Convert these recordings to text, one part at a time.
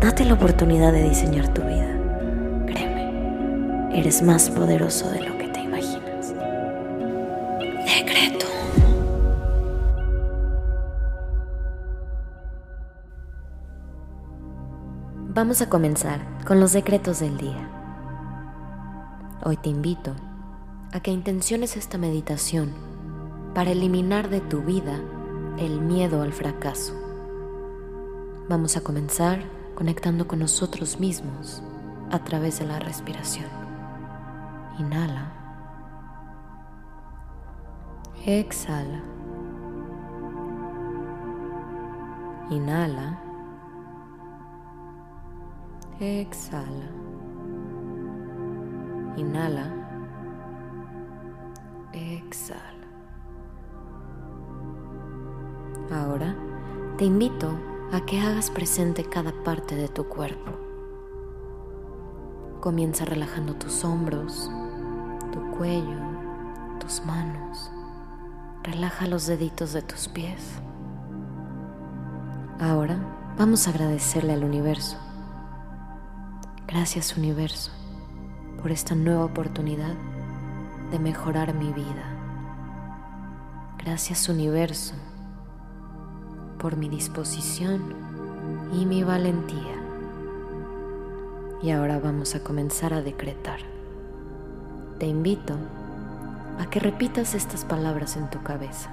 Date la oportunidad de diseñar tu vida. Créeme, eres más poderoso de lo que te imaginas. Decreto. Vamos a comenzar con los decretos del día. Hoy te invito a que intenciones esta meditación para eliminar de tu vida el miedo al fracaso. Vamos a comenzar conectando con nosotros mismos a través de la respiración. Inhala. Exhala. Inhala. Exhala. Inhala. Exhala. Ahora te invito a que hagas presente cada parte de tu cuerpo. Comienza relajando tus hombros, tu cuello, tus manos. Relaja los deditos de tus pies. Ahora vamos a agradecerle al universo. Gracias universo por esta nueva oportunidad de mejorar mi vida. Gracias universo por mi disposición y mi valentía. Y ahora vamos a comenzar a decretar. Te invito a que repitas estas palabras en tu cabeza.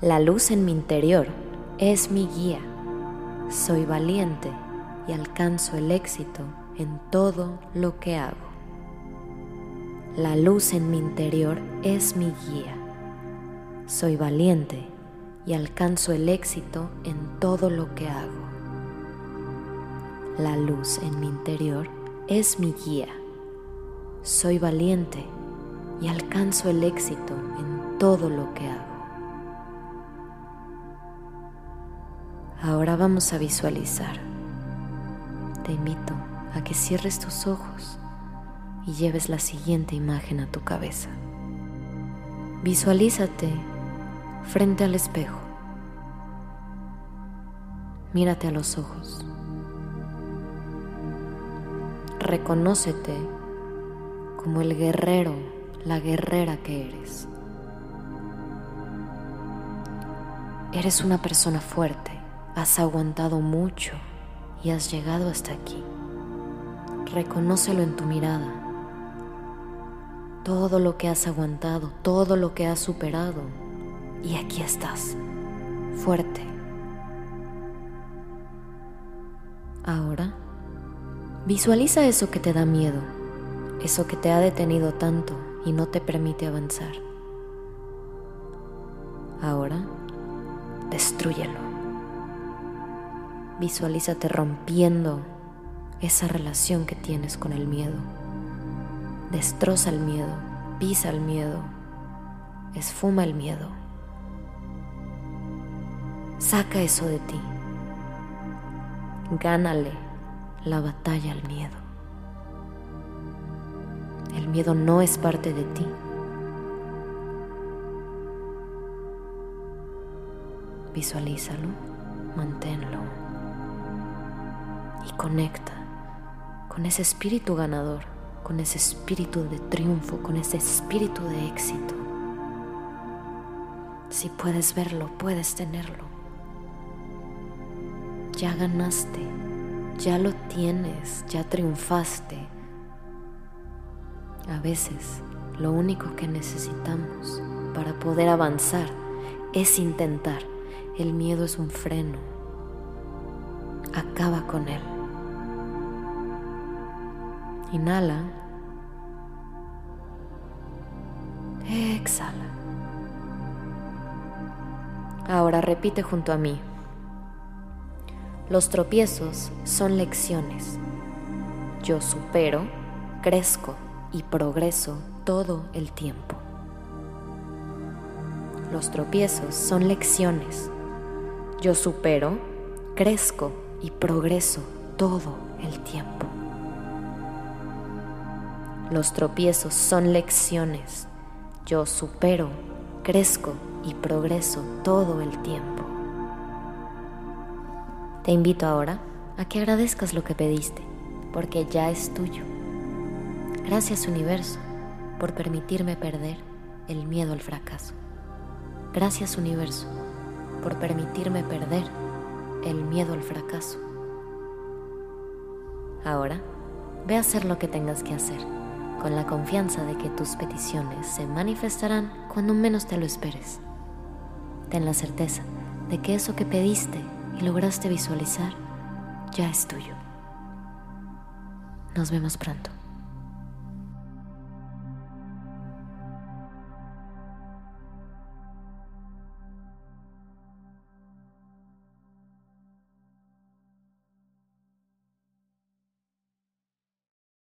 La luz en mi interior es mi guía. Soy valiente y alcanzo el éxito en todo lo que hago. La luz en mi interior es mi guía. Soy valiente y alcanzo el éxito en todo lo que hago. La luz en mi interior es mi guía. Soy valiente y alcanzo el éxito en todo lo que hago. Ahora vamos a visualizar. Te invito a que cierres tus ojos y lleves la siguiente imagen a tu cabeza. Visualízate frente al espejo. Mírate a los ojos. Reconócete como el guerrero, la guerrera que eres. Eres una persona fuerte, has aguantado mucho y has llegado hasta aquí. Reconócelo en tu mirada. Todo lo que has aguantado, todo lo que has superado, y aquí estás, fuerte. Ahora, visualiza eso que te da miedo, eso que te ha detenido tanto y no te permite avanzar. Ahora, destruyelo. Visualízate rompiendo esa relación que tienes con el miedo. Destroza el miedo, pisa el miedo, esfuma el miedo. Saca eso de ti. Gánale la batalla al miedo. El miedo no es parte de ti. Visualízalo, manténlo y conecta con ese espíritu ganador, con ese espíritu de triunfo, con ese espíritu de éxito. Si puedes verlo, puedes tenerlo ya ganaste, ya lo tienes, ya triunfaste. A veces lo único que necesitamos para poder avanzar es intentar. El miedo es un freno. Acaba con él. Inhala. Exhala. Ahora repite junto a mí. Los tropiezos son lecciones. Yo supero, crezco y progreso todo el tiempo. Los tropiezos son lecciones. Yo supero, crezco y progreso todo el tiempo. Los tropiezos son lecciones. Yo supero, crezco y progreso todo el tiempo. Te invito ahora a que agradezcas lo que pediste, porque ya es tuyo. Gracias universo por permitirme perder el miedo al fracaso. Gracias universo por permitirme perder el miedo al fracaso. Ahora, ve a hacer lo que tengas que hacer, con la confianza de que tus peticiones se manifestarán cuando menos te lo esperes. Ten la certeza de que eso que pediste y lograste visualizar ya es tuyo. Nos vemos pronto.